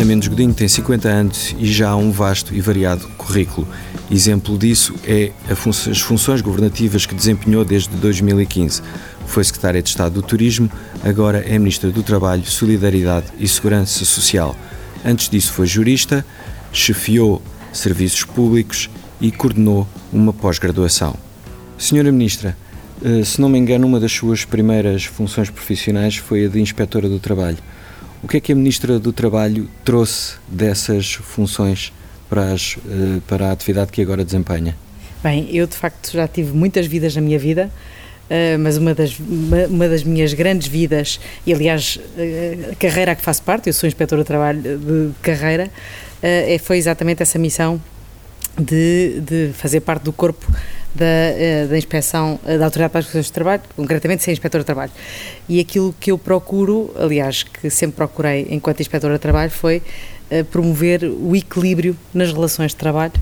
Ana Mendes Godinho tem 50 anos e já há um vasto e variado currículo. Exemplo disso é as funções governativas que desempenhou desde 2015. Foi Secretária de Estado do Turismo, agora é Ministra do Trabalho, Solidariedade e Segurança Social. Antes disso foi jurista, chefiou serviços públicos e coordenou uma pós-graduação. Senhora Ministra, eh, se não me engano, uma das suas primeiras funções profissionais foi a de Inspetora do Trabalho. O que é que a Ministra do Trabalho trouxe dessas funções para, as, eh, para a atividade que agora desempenha? Bem, eu de facto já tive muitas vidas na minha vida, eh, mas uma das, uma, das minhas grandes vidas, e aliás a carreira a que faço parte, eu sou inspetora de trabalho de carreira, foi exatamente essa missão de, de fazer parte do corpo da, eh, da inspeção eh, da Autoridade para as Questões de Trabalho, concretamente ser inspetora de trabalho. E aquilo que eu procuro, aliás, que sempre procurei enquanto inspetora de trabalho, foi uh, promover o equilíbrio nas relações de trabalho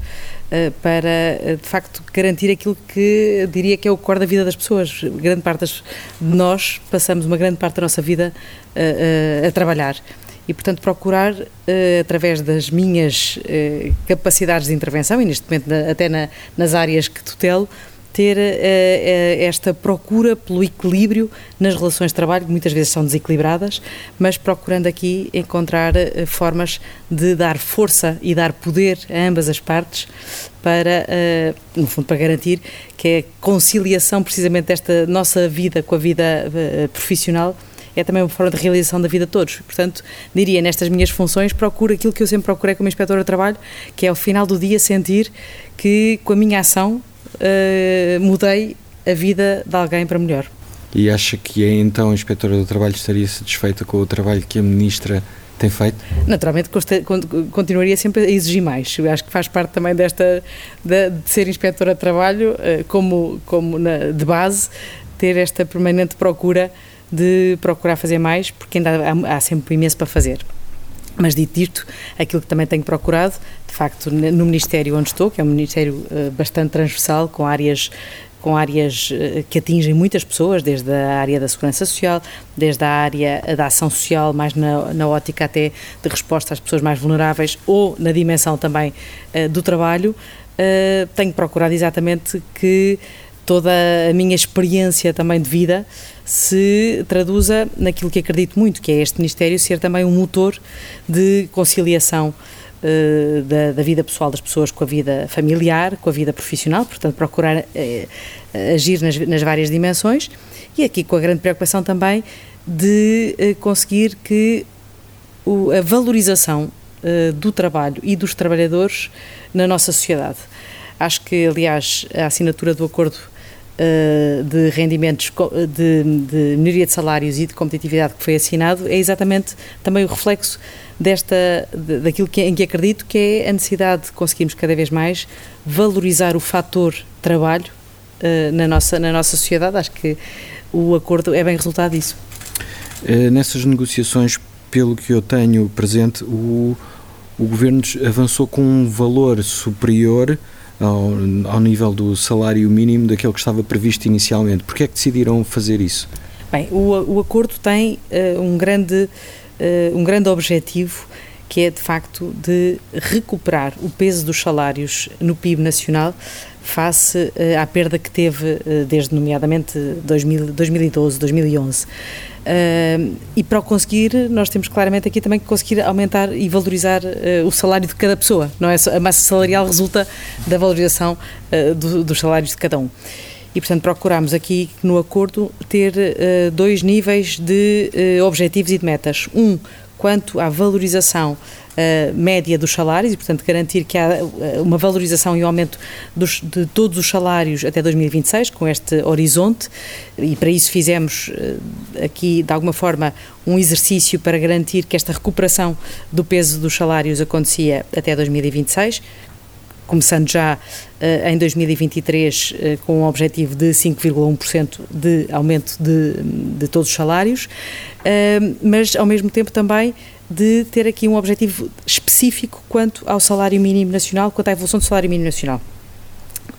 para, de facto, garantir aquilo que diria que é o core da vida das pessoas. Grande parte das, de nós passamos uma grande parte da nossa vida uh, a trabalhar e, portanto, procurar, uh, através das minhas uh, capacidades de intervenção, e neste momento na, até na, nas áreas que tutelo, ter uh, esta procura pelo equilíbrio nas relações de trabalho, que muitas vezes são desequilibradas, mas procurando aqui encontrar formas de dar força e dar poder a ambas as partes para, no fundo, para garantir que a conciliação precisamente desta nossa vida com a vida profissional é também uma forma de realização da vida de todos. Portanto, diria, nestas minhas funções, procuro aquilo que eu sempre procurei como inspetora de trabalho, que é ao final do dia sentir que com a minha ação uh, mudei a vida de alguém para melhor. E acha que então a inspetora do trabalho estaria satisfeita com o trabalho que a ministra tem feito? Naturalmente continuaria sempre a exigir mais. Eu acho que faz parte também desta de, de ser inspetora de trabalho eh, como como na, de base ter esta permanente procura de procurar fazer mais, porque ainda há, há sempre imenso para fazer. Mas dito isto, aquilo que também tenho procurado, de facto, no Ministério onde estou, que é um Ministério uh, bastante transversal, com áreas com áreas uh, que atingem muitas pessoas, desde a área da segurança social, desde a área da ação social, mais na, na ótica até de resposta às pessoas mais vulneráveis, ou na dimensão também uh, do trabalho, tenho procurado exatamente que toda a minha experiência também de vida se traduza naquilo que acredito muito, que é este Ministério ser também um motor de conciliação uh, da, da, vida pessoal das pessoas com a vida familiar, com a vida profissional, portanto, procurar uh, agir nas, nas, várias dimensões e aqui com a grande preocupação também de uh, conseguir que o, a valorização do trabalho e dos trabalhadores na nossa sociedade. Acho que, aliás, a assinatura do acordo uh, de rendimentos, de, de melhoria de salários e de competitividade que foi assinado é exatamente também o reflexo desta, daquilo que, em que acredito que é a necessidade de conseguirmos cada vez mais valorizar o fator trabalho uh, na, nossa, na nossa sociedade. Acho que o acordo é bem resultado disso. Nessas negociações, pelo que eu tenho presente, o, o Governo avançou com um valor superior ao, ao nível do salário mínimo daquele que estava previsto inicialmente. Porquê é que decidiram fazer isso? Bem, o, o acordo tem uh, um, grande, uh, um grande objetivo que é de facto de recuperar o peso dos salários no PIB nacional face uh, à perda que teve desde nomeadamente 2000, 2012, 2011. Uh, e para o conseguir, nós temos claramente aqui também que conseguir aumentar e valorizar uh, o salário de cada pessoa, não é? A massa salarial resulta da valorização uh, do, dos salários de cada um. E, portanto, procuramos aqui no acordo ter dois níveis de objetivos e de metas. Um, quanto à valorização média dos salários e, portanto, garantir que há eh, uma valorização e um aumento dos, de todos os salários até 2026, com este horizonte, e para isso fizemos uh, aqui, de alguma forma, um exercício para garantir que esta recuperação do peso dos salários acontecia até 2026, começando já uh, em 2023 uh, com um objetivo de 5,1% de aumento de, de todos os salários, uh, mas ao mesmo tempo também de ter aqui um objetivo específico quanto ao salário mínimo nacional, quanto à evolução do salário mínimo nacional.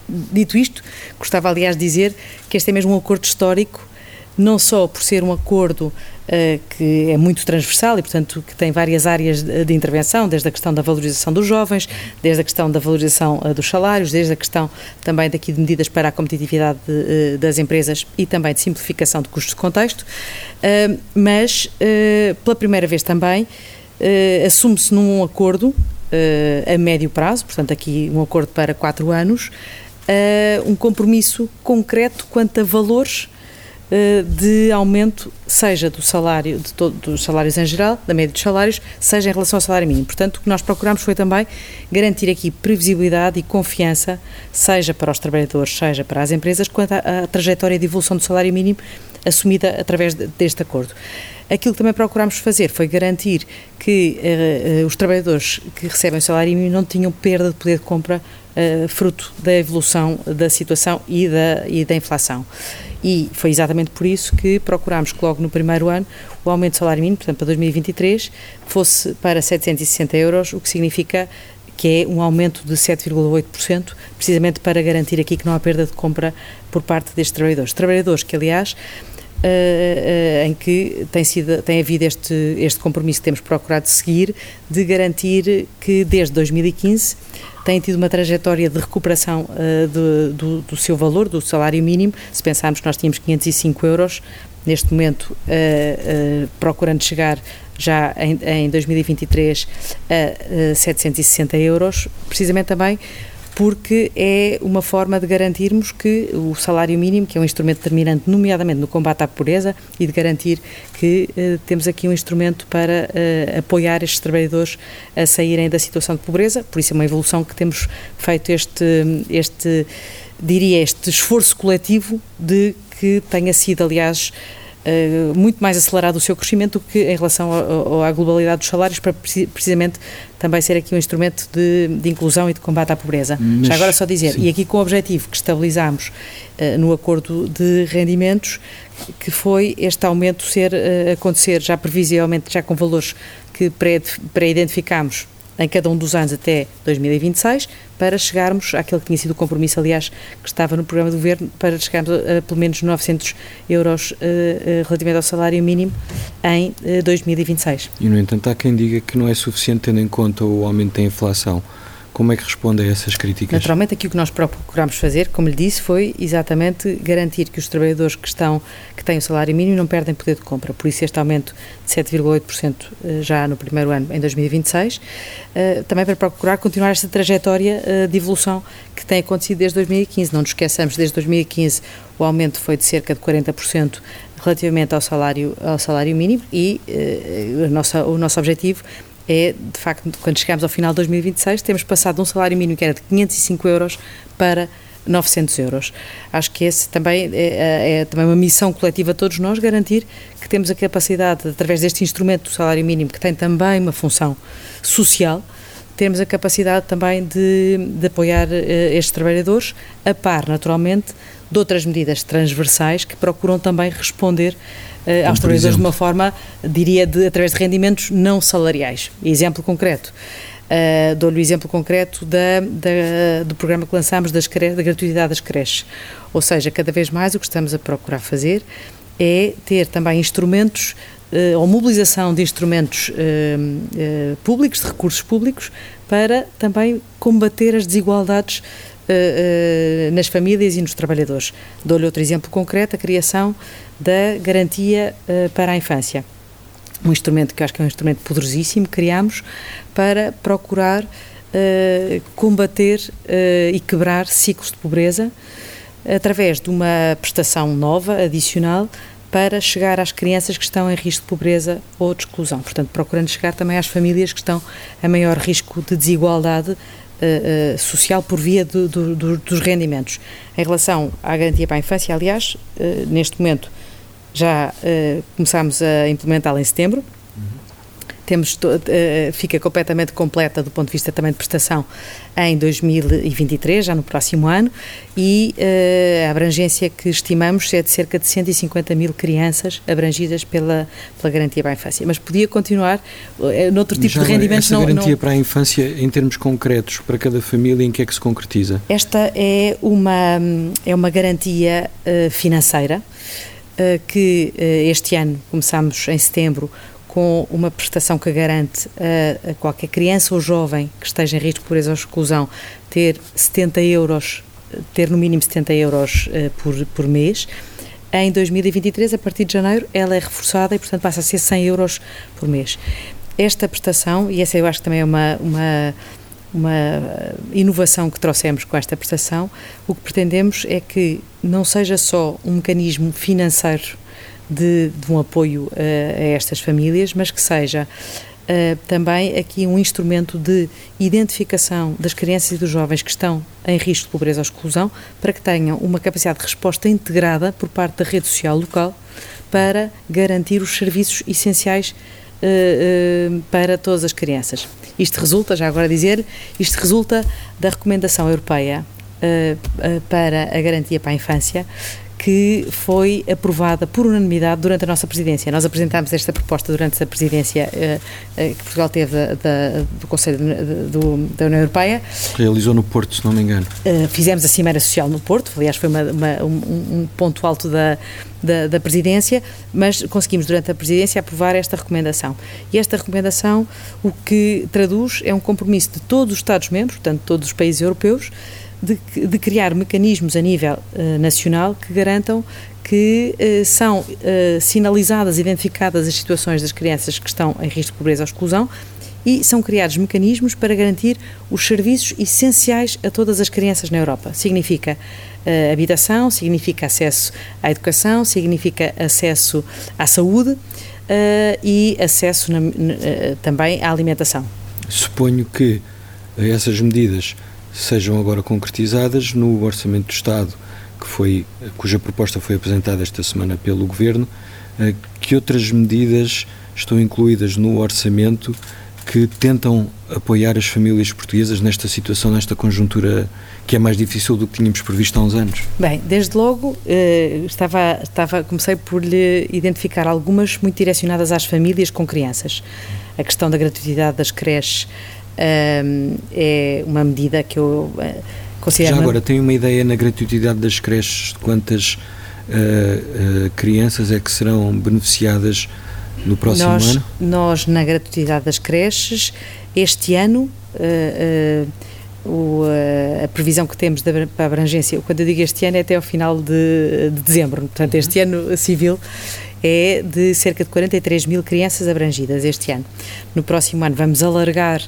Dito isto, gostava aliás de dizer que este é mesmo um acordo histórico não só por ser um acordo uh, que é muito transversal e, portanto, que tem várias áreas de, de, intervenção, desde a questão da valorização dos jovens, desde a questão da valorização uh, dos salários, desde a questão também daqui de medidas para a competitividade de, uh, das empresas e também de simplificação de custos de contexto, mas pela primeira vez também assume-se num acordo a médio prazo, portanto aqui um acordo para quatro anos, um compromisso concreto quanto a valores eh, de aumento, seja do salário, de dos salários em geral, da média dos salários, seja em relação ao salário mínimo. Portanto, o que nós procuramos foi também garantir aqui previsibilidade e confiança, seja para os trabalhadores, seja para as empresas, quanto à, trajetória de evolução do salário mínimo assumida através de, deste acordo. Aquilo que também procurámos fazer foi garantir que uh, os trabalhadores que recebem o salário mínimo não tinham perda de poder de compra uh, fruto da evolução da situação e da, e da inflação. E foi exatamente por isso que procurámos que logo no primeiro ano o aumento do salário mínimo, portanto para 2023, fosse para 760 euros, o que significa que é um aumento de 7,8%, precisamente para garantir aqui que não há perda de compra por parte destes trabalhadores. Trabalhadores que, aliás, Uh, uh, em que tem, sido, tem havido este, este compromisso que temos procurado seguir de garantir que desde 2015 tem tido uma trajetória de recuperação uh, do, do, do, seu valor, do salário mínimo. Se pensarmos que nós tínhamos 505 euros, neste momento procurando chegar já em, em 2023 a 760 euros, precisamente também porque é uma forma de garantirmos que o salário mínimo, que é um instrumento determinante, nomeadamente no combate à pobreza, e de garantir que eh, temos aqui um instrumento para eh, apoiar estes trabalhadores a saírem da situação de pobreza, por isso é uma evolução que temos feito este, este diria, este esforço coletivo de que tenha sido, aliás, Uh, muito mais acelerado o seu crescimento do que em relação à globalidade dos salários, para precisamente também ser aqui um instrumento de, de inclusão e de combate à pobreza. Mas, Já agora só dizer, sim. e aqui com o objetivo que estabilizámos uh, no acordo de rendimentos, que foi este aumento ser uh, acontecer já previsivelmente, já com valores que pré-identificámos em cada um dos anos até 2026, para chegarmos àquele que tinha sido o compromisso, aliás, que estava no programa do Governo, para chegarmos a, pelo menos 900 euros uh, relativamente ao salário mínimo em uh, 2026. E, no entanto, há quem diga que não é suficiente tendo em conta o aumento da inflação. Como é que responde a essas críticas? Naturalmente, aqui o que nós procuramos fazer, como lhe disse, foi exatamente garantir que os trabalhadores que estão que têm o salário mínimo não perdem poder de compra. Por isso este aumento de 7,8% eh, já no primeiro ano, em 2026, eh, também para procurar continuar esta trajetória eh, de evolução que tem acontecido desde 2015. Não nos esqueçamos, desde 2015 o aumento foi de cerca de 40% relativamente ao salário, ao salário mínimo e uh, nossa, o nosso objetivo é, de facto, quando chegamos ao final de 2026, temos passado de um salário mínimo que era de 505 euros para 900 euros. Acho que esse também é, é, é, também uma missão coletiva a todos nós, garantir que temos a capacidade, através deste instrumento do salário mínimo, que tem também uma função social, temos a capacidade também de, de apoiar uh, estes trabalhadores, a par, naturalmente, de outras medidas transversais que procuram também responder uh, aos trabalhadores de uma forma, diria, de, através de rendimentos não salariais. Exemplo concreto. Uh, Dou-lhe o exemplo concreto da, da, do programa que lançámos das da gratuidade das creches. Ou seja, cada vez mais o que estamos a procurar fazer é ter também instrumentos uh, ou mobilização de instrumentos uh, públicos, de recursos públicos, para também combater as desigualdades nas famílias e nos trabalhadores. Dou-lhe outro exemplo concreto, a criação da garantia uh, para a infância. Um instrumento que acho que é um instrumento poderosíssimo, criámos para procurar uh, combater uh, e quebrar ciclos de pobreza através de uma prestação nova, adicional, para chegar às crianças que estão em risco de pobreza ou de exclusão. Portanto, procurando chegar também às famílias que estão a maior risco de desigualdade Uh, uh, social por via do, do, do, dos rendimentos. Em relação à garantia para a infância, aliás, uh, neste momento já começámos a implementá-la em setembro. Temos, uh, fica completamente completa do ponto de vista também de prestação em 2023, já no próximo ano, e uh, a abrangência que estimamos é de cerca de 150 mil crianças abrangidas pela, pela garantia para a infância. Mas podia continuar noutro tipo já de rendimentos. Essa não, garantia não... para a infância, em termos concretos, para cada família, em que é que se concretiza? Esta é uma, é uma garantia financeira que este ano começamos em setembro com uma prestação que garante a, a, qualquer criança ou jovem que esteja em risco de pobreza ou exclusão ter 70 euros, ter no mínimo 70 euros uh, por, por mês. Em 2023, a partir de janeiro, ela é reforçada e, portanto, passa a ser 100 euros por mês. Esta prestação, e essa eu acho que também é uma, uma uma inovação que trouxemos com esta prestação, o que pretendemos é que não seja só um mecanismo financeiro de, de um apoio uh, a estas famílias, mas que seja uh, também aqui um instrumento de identificação das crianças e dos jovens que estão em risco de pobreza ou exclusão, para que tenham uma capacidade de resposta integrada por parte da rede social local para garantir os serviços essenciais uh, para todas as crianças. Isto resulta, já agora dizer, isto resulta da recomendação europeia para a garantia para a infância, que foi aprovada por unanimidade durante a nossa presidência. Nós apresentámos esta proposta durante a presidência uh, uh, que Portugal teve da, da, do Conselho de, do, da União Europeia. Realizou no Porto, se não me engano. Uh, fizemos a Cimeira Social no Porto, aliás, foi uma, uma, um, um, ponto alto da, da, da, presidência, mas conseguimos durante a presidência aprovar esta recomendação. E esta recomendação o que traduz é um compromisso de todos os Estados-membros, portanto, todos os países europeus, de, de criar mecanismos a nível uh, nacional que garantam que uh, são uh, sinalizadas, identificadas as situações das crianças que estão em risco de pobreza ou exclusão e são criados mecanismos para garantir os serviços essenciais a todas as crianças na Europa. Significa habitação, significa acesso à educação, significa acesso à saúde e acesso na, uh, também à alimentação. Suponho que essas medidas sejam agora concretizadas no Orçamento do Estado, que foi, cuja proposta foi apresentada esta semana pelo Governo, eh, que outras medidas estão incluídas no orçamento que tentam apoiar as famílias portuguesas nesta situação, nesta conjuntura que é mais difícil do que tínhamos previsto há uns anos? Bem, desde logo eh, estava, estava, comecei por lhe identificar algumas muito direcionadas às famílias com crianças. A questão da gratuidade das creches, é uma medida que eu eh, considero. Já agora, tem uma ideia na gratuidade das creches de quantas uh, uh, crianças é que serão beneficiadas no próximo nós, ano? Nós, na gratuidade das creches, este ano. Uh, o, a previsão que temos para a abrangência, quando eu digo este ano, é até ao final de, de dezembro, portanto, este uhum. ano civil é de cerca de 43 mil crianças abrangidas este ano. No próximo ano vamos alargar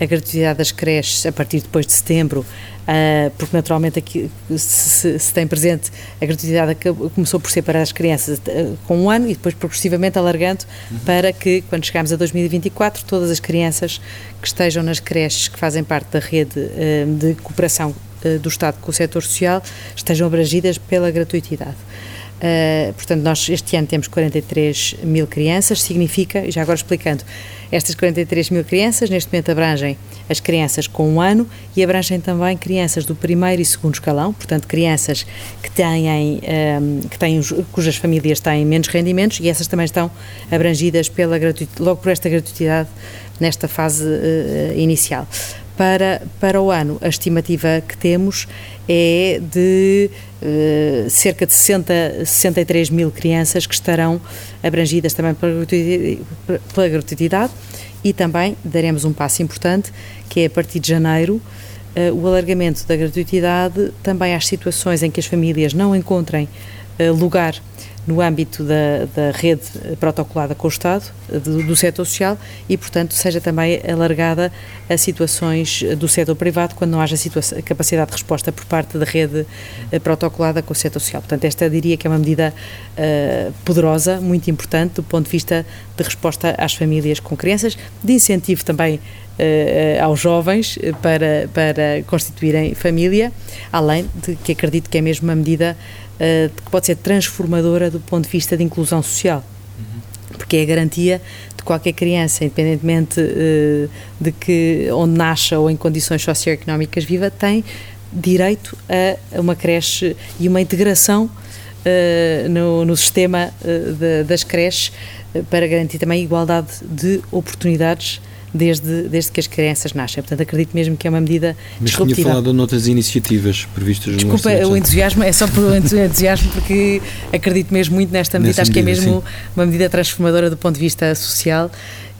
a gratuidade das creches a partir de depois de setembro, uh, porque naturalmente aqui se, se, tem presente a gratuidade que começou por ser para as crianças uh, com um ano e depois progressivamente alargando uhum. para que quando chegarmos a 2024 todas as crianças que estejam nas creches que fazem parte da rede uh, de cooperação do Estado com o setor social estejam abrangidas pela gratuitidade. Uh, portanto, nós este ano temos 43 mil crianças, significa, já agora explicando, estas 43 mil crianças neste momento abrangem as crianças com um ano e abrangem também crianças do primeiro e segundo escalão, portanto, crianças que têm, um, ehm, que têm cujas famílias têm menos rendimentos e essas também estão abrangidas pela logo por esta gratuidade nesta fase uh, inicial. Para, para o ano, a estimativa que temos é de uh, cerca de 60, 63 mil crianças que estarão abrangidas também pela gratuidade, e também daremos um passo importante, que é a partir de janeiro, uh, o alargamento da gratuidade também às situações em que as famílias não encontrem uh, lugar no âmbito da, da rede protocolada com o Estado, do, do setor social, e, portanto, seja também alargada a situações do setor privado quando não haja capacidade de resposta por parte da rede eh, protocolada com o setor social. Portanto, esta diria que é uma medida uh, poderosa, muito importante do ponto de vista de resposta às famílias com crianças, de incentivo também Uh, aos jovens para, para constituírem família, além de que acredito que é mesmo uma medida que pode ser transformadora do ponto de vista de inclusão social. Uhum. Porque é a garantia de qualquer criança, independentemente uh, de que onde nasça ou em condições socioeconómicas viva, tem direito a uma creche e uma integração uh, no, no, sistema das creches para garantir também igualdade de oportunidades desde, desde que as crianças nascem. Portanto, acredito mesmo que é uma medida Mas disruptiva. tinha falado de outras iniciativas previstas Desculpa, no o entusiasmo é só por entusiasmo porque acredito mesmo muito nesta medida, Nessa acho medida, que é mesmo sim. uma medida transformadora do ponto de vista social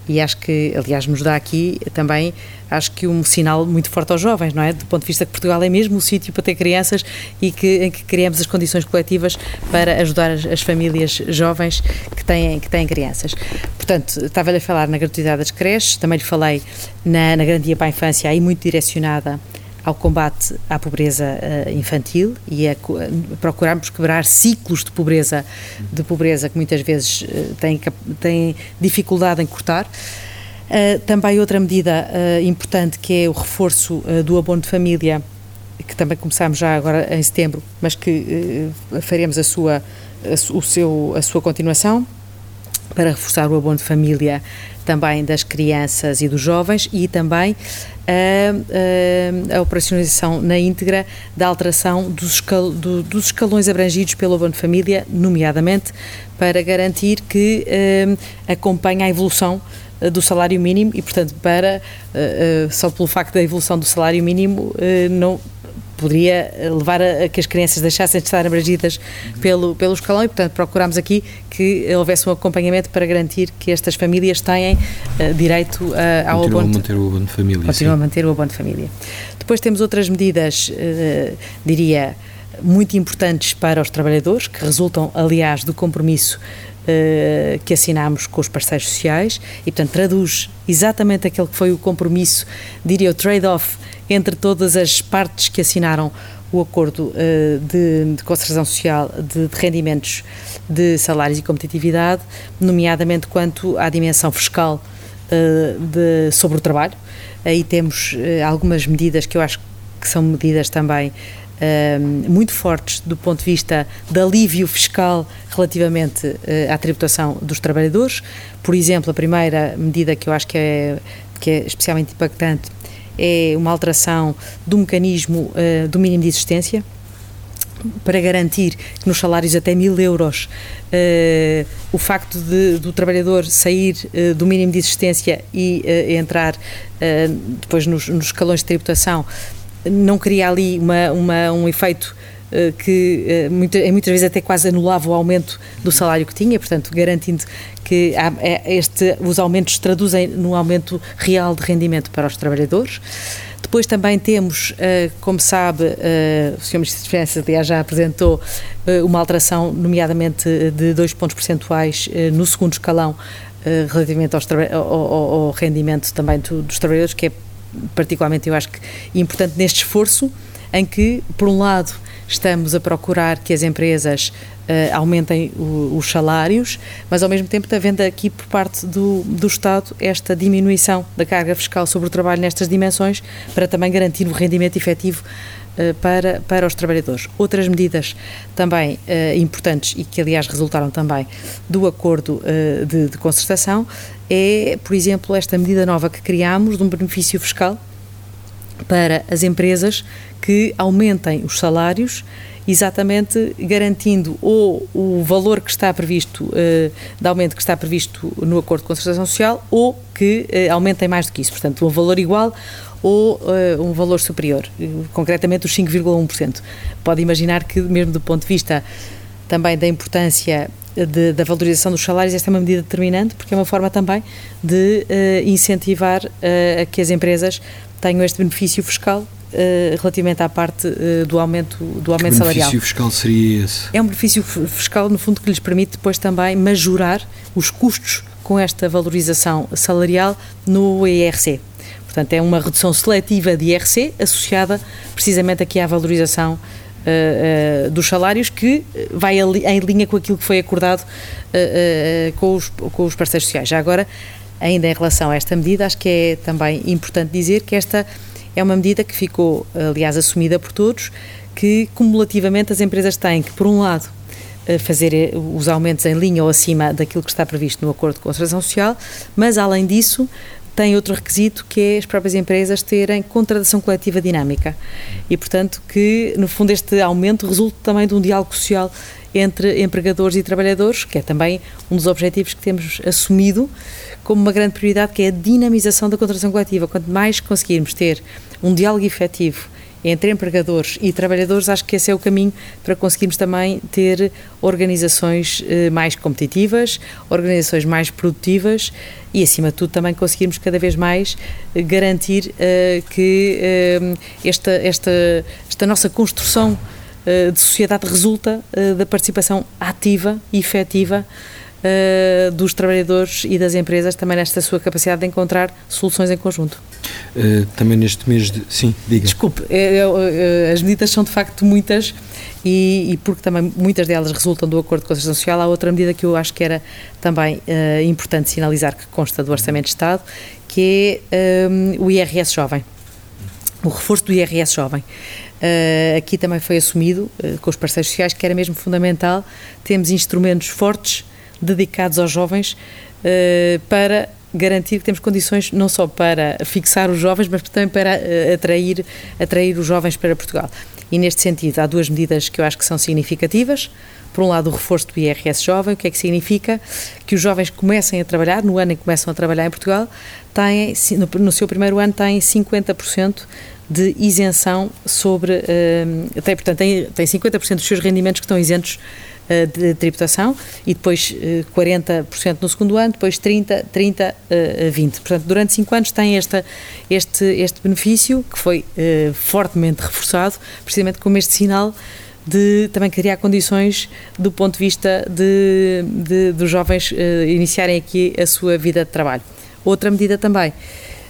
e acho que, aliás, nos dá aqui também, acho que um sinal muito forte aos jovens, não é? Do ponto de vista que Portugal é mesmo o sítio para ter crianças e que, em que criamos as condições coletivas para ajudar as, as famílias jovens que têm, que têm crianças. Portanto, estava-lhe a falar na gratuidade das creches, também lhe falei na, na Garantia para a Infância, aí muito direcionada ao combate à pobreza uh, infantil e a, co- procurarmos quebrar ciclos de pobreza, de pobreza que muitas vezes uh, têm, têm dificuldade em cortar. Também outra medida importante que é o reforço do abono de família, que também começámos já agora em setembro, mas que faremos a sua, a, o seu, a sua continuação para reforçar o abono de família também das crianças e dos jovens e também a, a, a operacionalização na íntegra da alteração dos, escal, do, dos escalões abrangidos pelo abono de família, nomeadamente para garantir que eh, acompanha a evolução do salário mínimo e, portanto, para eh, eh, só pelo facto da evolução do salário mínimo eh, não poderia levar a, a que as crianças deixassem de estar abrangidas pelo, pelo escalão e, portanto, procurámos aqui que houvesse um acompanhamento para garantir que estas famílias têm uh, direito uh, ao abono. a manter o abono de família. Continuam a manter o abono de família. Depois temos outras medidas, uh, diria, muito importantes para os trabalhadores, que resultam, aliás, do compromisso Uh, que assinámos com os parceiros sociais e, portanto, traduz exatamente aquele que foi o compromisso, diria o trade-off entre todas as partes que assinaram o acordo uh, de, de, concertação social de, de, rendimentos de salários e competitividade, nomeadamente quanto à dimensão fiscal uh, de, sobre o trabalho. Aí temos algumas medidas que eu acho que são medidas também Uh, muito fortes do ponto de vista de alívio fiscal relativamente uh, à tributação dos trabalhadores. Por exemplo, a primeira medida que eu acho que é, que é especialmente impactante é uma alteração do mecanismo uh, do mínimo de existência para garantir que nos salários até mil euros o facto de, do trabalhador sair do mínimo de existência e entrar depois nos, nos escalões de tributação não cria ali uma, uma, um efeito uh, que uh, muita, muitas vezes até quase anulava o aumento do salário que tinha, portanto, garantindo que há, este, os aumentos traduzem no aumento real de rendimento para os trabalhadores. Depois também temos, uh, como sabe, o Sr. Ministro das Finanças, já apresentou uma alteração, nomeadamente de dois pontos percentuais no segundo escalão, relativamente ao, ao, ao, rendimento também do, dos trabalhadores, que é particularmente eu acho que importante neste esforço em que, por um lado, estamos a procurar que as empresas uh, aumentem o, os salários, mas ao mesmo tempo havendo aqui por parte do, do Estado esta diminuição da carga fiscal sobre o trabalho nestas dimensões para também garantir o rendimento efetivo para, para os trabalhadores. Outras medidas também uh, importantes e que aliás resultaram também do acordo de, de concertação é, por exemplo, esta medida nova que criámos de um benefício fiscal para as empresas que aumentem os salários, exatamente garantindo ou o valor que está previsto, uh, de aumento que está previsto no acordo de concertação social, ou que uh, aumentem mais do que isso, portanto, um valor igual ou uh, um valor superior, concretamente os 5,1%. Pode imaginar que, mesmo do ponto de vista também da importância de, da valorização dos salários, esta é uma medida determinante, porque é uma forma também de uh, incentivar uh, a que as empresas tenham este benefício fiscal relativamente à parte do aumento, do aumento que salarial. benefício fiscal seria esse? É um benefício fiscal, no fundo, que lhes permite depois também majorar os custos com esta valorização salarial no IRC. Portanto, é uma redução seletiva de IRC associada precisamente aqui à valorização Uh, uh, dos salários que vai em linha com aquilo que foi acordado uh, com, os, com os parceiros sociais. Já agora, ainda em relação a esta medida, acho que é também importante dizer que esta é uma medida que ficou, aliás, assumida por todos, que cumulativamente as empresas têm que, por um lado, fazer os aumentos em linha ou acima daquilo que está previsto no acordo de concertação social, mas além disso tem outro requisito que é as próprias empresas terem contratação coletiva dinâmica e, portanto, que no fundo este aumento resulta também de um diálogo social entre empregadores e trabalhadores, que é também um dos objetivos que temos assumido como uma grande prioridade, que é a dinamização da contratação coletiva. Quanto mais conseguirmos ter um diálogo efetivo entre empregadores e trabalhadores, acho que esse é o caminho para conseguirmos também ter organizações eh, mais competitivas, organizações mais produtivas e, acima de tudo, também conseguirmos cada vez mais eh, garantir uh, que uh, esta, esta, esta nossa construção uh, de sociedade resulta da participação ativa e efetiva uh, dos trabalhadores e das empresas também nesta sua capacidade de encontrar soluções em conjunto. Uh, também neste mês de. Sim, diga. Desculpe, é, as medidas são de facto muitas e, e, porque também muitas delas resultam do acordo a Constituição Social, há outra medida que eu acho que era também importante sinalizar que consta do Orçamento de Estado, que é um, o IRS Jovem. O reforço do IRS Jovem. Uh, aqui também foi assumido uh, com os parceiros sociais que era mesmo fundamental. Temos instrumentos fortes dedicados aos jovens uh, para garantir que temos condições não só para fixar os jovens, mas também para uh, atrair, atrair os jovens para Portugal. E neste sentido, há duas medidas que eu acho que são significativas. Por um lado, o reforço do IRS jovem, o que é que significa? Que os jovens comecem a trabalhar, no ano em que começam a trabalhar em Portugal, têm, no, seu primeiro ano têm 50% de isenção sobre, uh, tem, portanto, tem, tem 50% dos seus rendimentos que estão isentos de tributação e depois uh, 40% no segundo ano, depois 30%, 30%, uh, 20%. Portanto, durante 5 anos tem esta, este, este benefício que foi uh, fortemente reforçado, precisamente como este sinal de também criar condições do ponto de vista de, de dos jovens iniciarem aqui a sua vida de trabalho. Outra medida também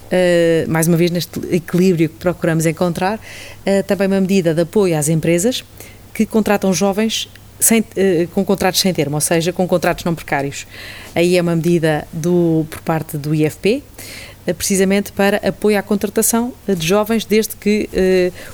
Uh, mais uma vez neste equilíbrio que procuramos encontrar, uh, também uma medida de apoio às empresas que contratam jovens sem, uh, com contratos sem termo, ou seja, com contratos não precários. Aí é uma medida do, por parte do IFP, precisamente para apoio à contratação de jovens, desde que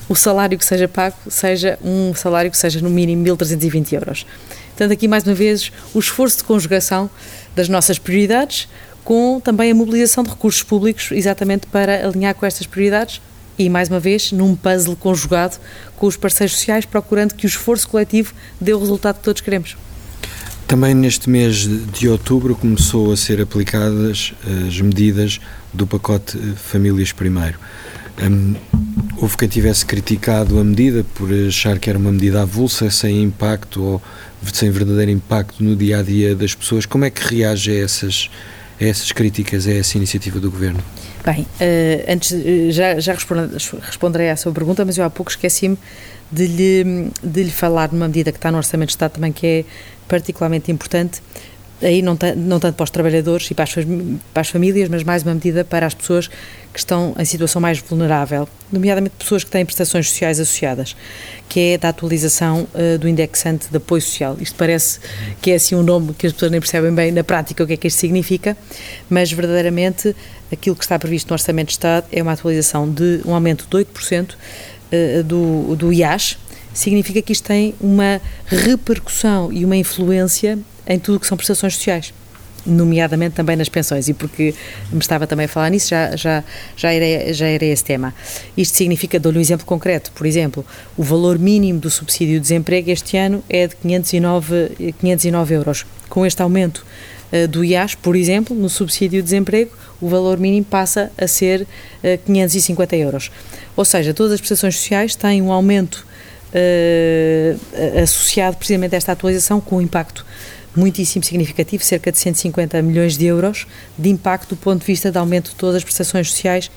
o salário que seja pago seja um salário que seja no mínimo 1.320 euros. Portanto, aqui mais uma vez o esforço de conjugação das nossas prioridades com também a mobilização de recursos públicos exatamente para alinhar com estas prioridades e, mais uma vez, num puzzle conjugado com os parceiros sociais, procurando que o esforço coletivo dê o resultado que todos queremos. Também neste mês de outubro começou a ser aplicadas as medidas do pacote Famílias Primeiro. Um, houve quem tivesse criticado a medida por achar que era uma medida avulsa, sem impacto ou sem verdadeiro impacto no dia a dia das pessoas. Como é que reage a essas a essas críticas, a essa iniciativa do Governo? Bem, uh, antes uh, já, já responderei à sua pergunta, mas eu há pouco esqueci-me de lhe, de lhe falar numa medida que está no Orçamento de Estado também que é particularmente importante, aí não, não tanto para os trabalhadores e para as, para as, famílias, mas mais uma medida para as pessoas que estão em situação mais vulnerável, nomeadamente pessoas que têm prestações sociais associadas, que é da atualização uh, do indexante de apoio social. Isto parece que é assim um nome que as pessoas nem percebem bem na prática o que é que isto significa, mas verdadeiramente aquilo que está previsto no Orçamento de Estado é uma atualização de um aumento de 8% uh, do, do IAS, significa que isto tem uma repercussão e uma influência em tudo o que são prestações sociais nomeadamente também nas pensões, e porque me estava também a falar nisso, já, já, já, era, já era esse tema. Isto significa, dou-lhe um exemplo concreto, por exemplo, o valor mínimo do subsídio de desemprego este ano é de 509, 509 euros. Com este aumento uh, do IAS, por exemplo, no subsídio de desemprego, o valor mínimo passa a ser uh, eh, 550 euros. Ou seja, todas as prestações sociais têm um aumento uh, associado precisamente a esta atualização com impacto muitíssimo significativo, cerca de 150 milhões de euros de impacto do ponto de vista de aumento de todas as prestações sociais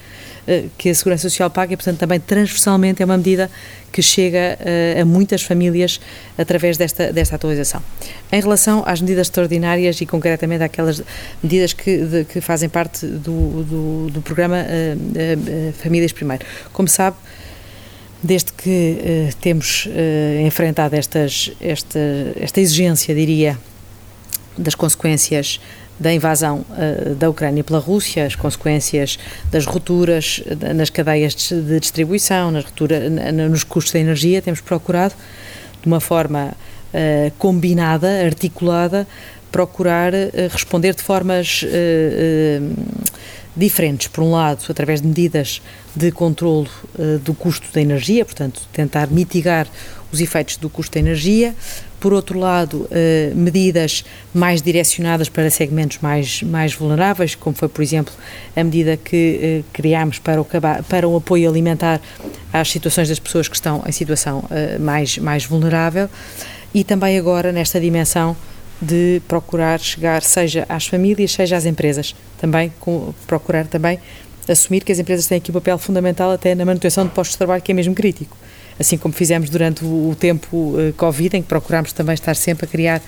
uh, que a Segurança Social paga e, portanto, também transversalmente é uma medida que chega uh, a muitas famílias através desta, desta atualização. Em relação às medidas extraordinárias e concretamente aquelas medidas que, de, que fazem parte do, do, do programa uh, Famílias Primeiro. Como sabe, desde que uh, temos uh, enfrentado estas, esta, esta exigência, diria, das consequências da invasão uh, da Ucrânia pela Rússia, as consequências das rupturas nas cadeias de distribuição, nas ruptura, nos custos da energia, temos procurado, de uma forma uh, combinada, articulada, procurar uh, responder de formas diferentes. Por um lado, através de medidas de controlo do custo da energia, portanto, tentar mitigar os efeitos do custo da energia. Por outro lado, uh, medidas mais direcionadas para segmentos mais, mais vulneráveis, como foi, por exemplo, a medida que uh, criámos para o, para o apoio alimentar às situações das pessoas que estão em situação mais, mais vulnerável. E também agora, nesta dimensão, de procurar chegar seja às famílias, seja às empresas, também com, procurar também assumir que as empresas têm aqui um papel fundamental até na manutenção de postos de trabalho que é mesmo crítico, assim como fizemos durante o, o tempo uh, Covid, em que procurámos também estar sempre a criar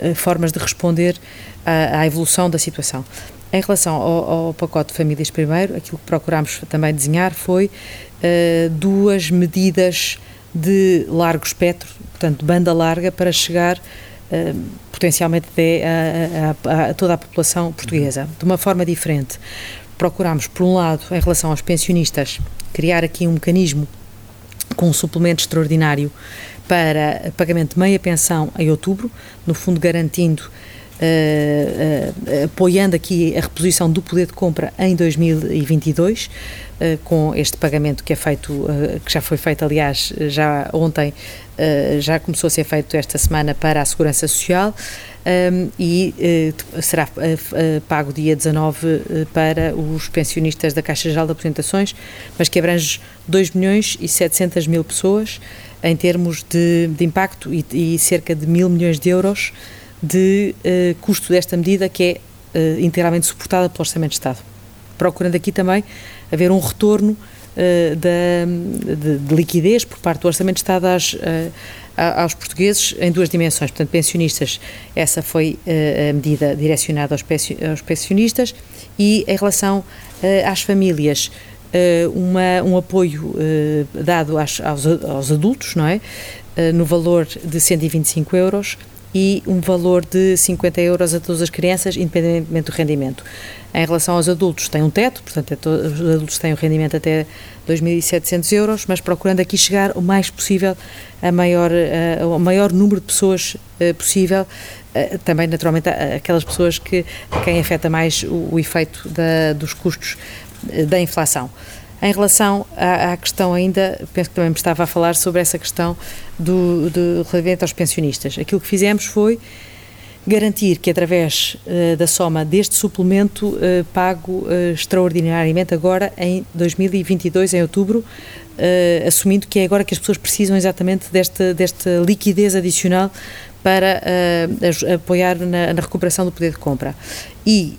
uh, formas de responder à, à, evolução da situação. Em relação ao, ao, pacote de famílias primeiro, aquilo que procurámos também desenhar foi uh, duas medidas de largo espectro, portanto, banda larga, para chegar potencialmente a, a, a, toda a população portuguesa, de uma forma diferente. Procuramos, por um lado, em relação aos pensionistas, criar aqui um mecanismo com um suplemento extraordinário para pagamento de meia pensão em outubro, no fundo garantindo Uh, uh, apoiando aqui a reposição do poder de compra em 2022, uh, com este pagamento que é feito, que já foi feito, aliás, já ontem, já começou a ser feito esta semana para a Segurança Social. Um, e será pago dia 19 para os pensionistas da Caixa Geral de Aposentações, mas que abrange 2 milhões e 700 mil pessoas em termos de, de impacto e, e cerca de mil milhões de euros de uh, custo desta medida que é uh, inteiramente suportada pelo Orçamento de Estado. Procurando aqui também haver um retorno uh, da, de, de, liquidez por parte do Orçamento de Estado às, aos portugueses em duas dimensões. Portanto, pensionistas, essa foi a medida direcionada aos, aos pensionistas e em relação às famílias, uma, um apoio dado aos, aos, adultos, não é? no valor de 125 euros e um valor de 50 euros a todas as crianças, independentemente do rendimento. Em relação aos adultos, tem um teto, portanto, é os adultos têm um rendimento até 2.700 euros, mas procurando aqui chegar o mais possível a maior, a, ao maior número de pessoas uh, possível, uh, também naturalmente aquelas pessoas que a quem afeta mais o, o efeito da, dos custos da inflação. Em relação à, à, questão ainda, penso que também me estava a falar sobre essa questão do, do relativamente aos pensionistas. Aquilo que fizemos foi garantir que através uh, da soma deste suplemento uh, pago uh, extraordinariamente agora em 2022, em outubro, assumindo que é agora que as pessoas precisam exatamente desta, desta liquidez adicional para apoiar na, na, recuperação do poder de compra. E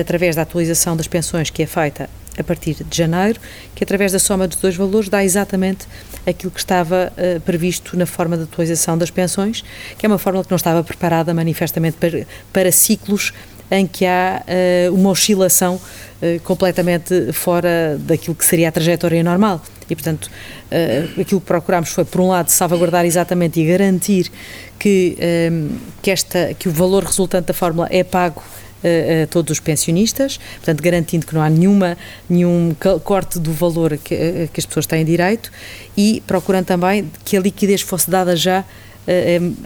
através da atualização das pensões que é feita a partir de janeiro, que através da soma dos dois valores dá exatamente aquilo que estava uh, previsto na forma de atualização das pensões, que é uma fórmula que não estava preparada manifestamente para, para ciclos em que há uh, uma oscilação uh, completamente fora daquilo que seria a trajetória normal. E, portanto, aquilo que procurámos foi, por um lado, salvaguardar exatamente e garantir que, que, esta, que o valor resultante da fórmula é pago a, todos os pensionistas, portanto, garantindo que não há nenhuma, nenhum corte do valor que, que as pessoas têm direito e procurando também que a liquidez fosse dada já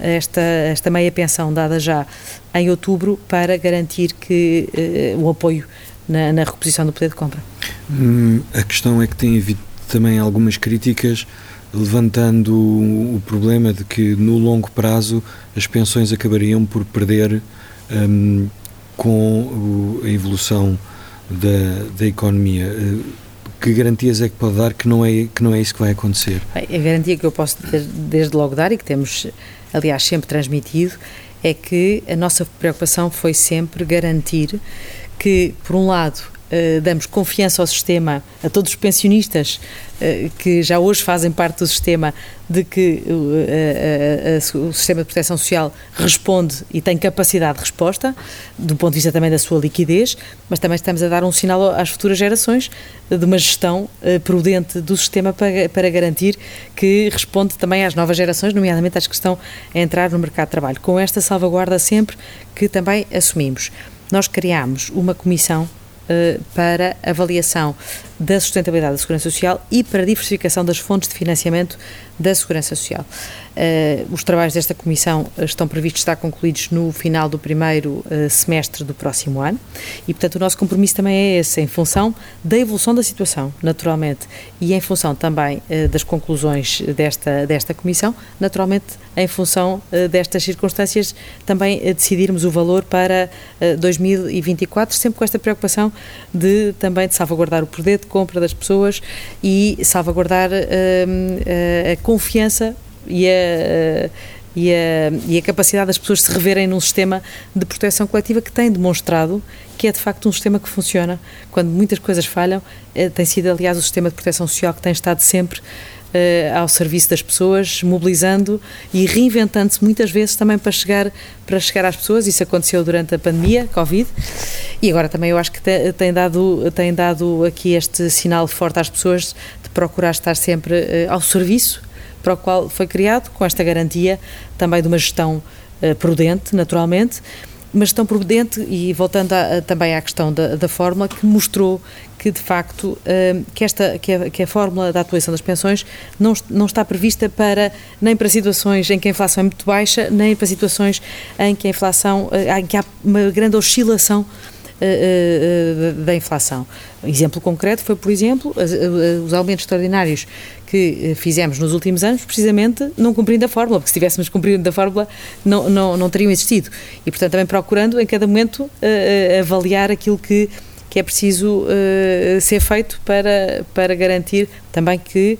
esta, esta meia pensão dada já em outubro para garantir que uh, o apoio na, na, reposição do poder de compra. Hum, a questão é que tem havido também algumas críticas levantando o problema de que no longo prazo as pensões acabariam por perder um, com a evolução da, da economia. Eh, que garantias é que pode dar que não é, que não é isso que vai acontecer? A garantia que eu posso desde logo dar e que temos, aliás, sempre transmitido é que a nossa preocupação foi sempre garantir que, por um lado, Uh, damos confiança ao sistema, a todos os pensionistas uh, que já hoje fazem parte do sistema, de que uh, o sistema de proteção social responde e tem capacidade de resposta, do ponto de vista também da sua liquidez, mas também estamos a dar um sinal às futuras gerações de uma gestão prudente do sistema para, para garantir que responde também às novas gerações, nomeadamente às que estão a entrar no mercado de trabalho. Com esta salvaguarda sempre que também assumimos. Nós criámos uma comissão eh, para avaliação da sustentabilidade da Segurança Social e para a diversificação das fontes de financiamento da Segurança Social. Uh, os trabalhos desta Comissão estão previstos estar concluídos no final do primeiro uh, semestre do próximo ano. E, portanto, o nosso compromisso também é esse, em função da evolução da situação, naturalmente, e em função também das conclusões desta, desta Comissão, naturalmente, em função destas circunstâncias, também decidirmos o valor para 2024, sempre com esta preocupação de também de salvaguardar o poder de compra das pessoas e salvaguardar a confiança e a, e a, e a capacidade das pessoas se reverem num sistema de proteção coletiva que tem demonstrado que é de facto um sistema que funciona. Quando muitas coisas falham, é, tem sido, aliás, o sistema de proteção social que tem estado sempre Uh, ao serviço das pessoas, mobilizando e reinventando-se muitas vezes também para chegar, para chegar às pessoas. Isso aconteceu durante a pandemia, Covid, e agora também eu acho que tem, dado, tem dado aqui este sinal forte às pessoas de procurar estar sempre uh, ao serviço para o qual foi criado, com esta garantia também de uma gestão uh, prudente, naturalmente, mas gestão prudente e voltando a, a, também à questão da, da fórmula que mostrou que de facto uh, que esta que a, que a, fórmula da atuação das pensões não, não está prevista para nem para situações em que a inflação é muito baixa nem para situações em que a inflação uh, em que há uma grande oscilação da inflação. Exemplo concreto foi, por exemplo, os aumentos extraordinários que fizemos nos últimos anos, precisamente não cumprindo a fórmula, porque se tivéssemos cumprido a fórmula não, não, não teriam existido. E, portanto, também procurando em cada momento avaliar aquilo que, que é preciso ser feito para, para garantir também que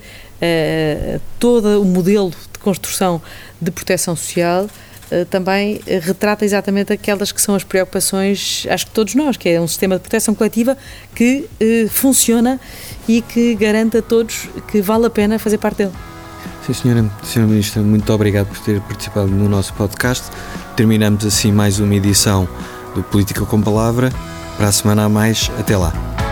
todo o modelo de construção de proteção social eh, também eh, retrata exatamente aquelas que são as preocupações, acho que todos nós, que é um sistema de proteção coletiva que eh, funciona e que garante a todos que vale a pena fazer parte dele. Sim, senhora, senhora Ministra, muito obrigado por ter participado no nosso podcast. Terminamos assim mais uma edição do Política com Palavra. Para a semana a mais, até lá.